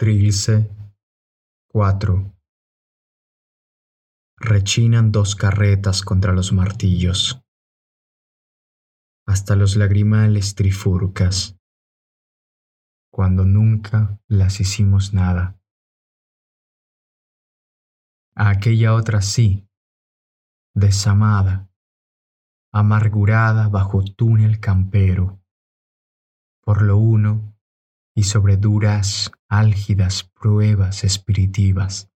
Trilce 4 Rechinan dos carretas contra los martillos. Hasta los lagrimales trifurcas, cuando nunca las hicimos nada. A aquella otra sí, desamada, amargurada bajo túnel campero, por lo uno y sobre duras, álgidas pruebas espiritivas.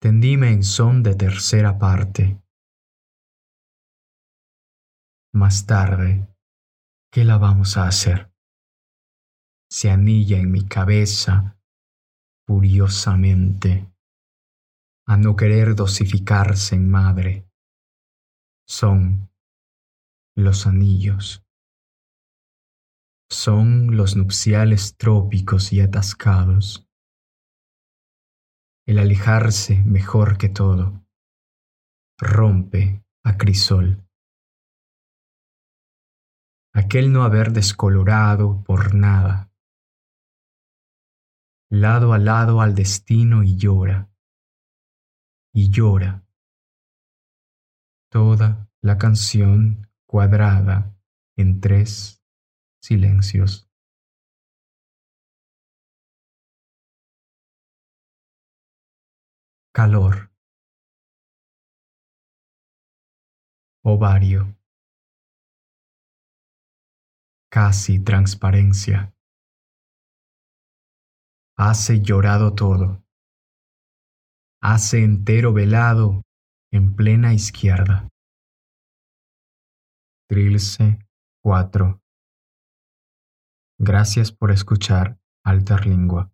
Tendíme en son de tercera parte. Más tarde, ¿qué la vamos a hacer? Se anilla en mi cabeza furiosamente a no querer dosificarse en madre. Son los anillos. Son los nupciales trópicos y atascados. El alejarse mejor que todo. Rompe a crisol. Aquel no haber descolorado por nada. Lado a lado al destino y llora y llora. Toda la canción cuadrada en tres silencios. Calor. Ovario. Casi transparencia. Hace llorado todo hace entero velado en plena izquierda. Trilce 4. Gracias por escuchar Alterlingua.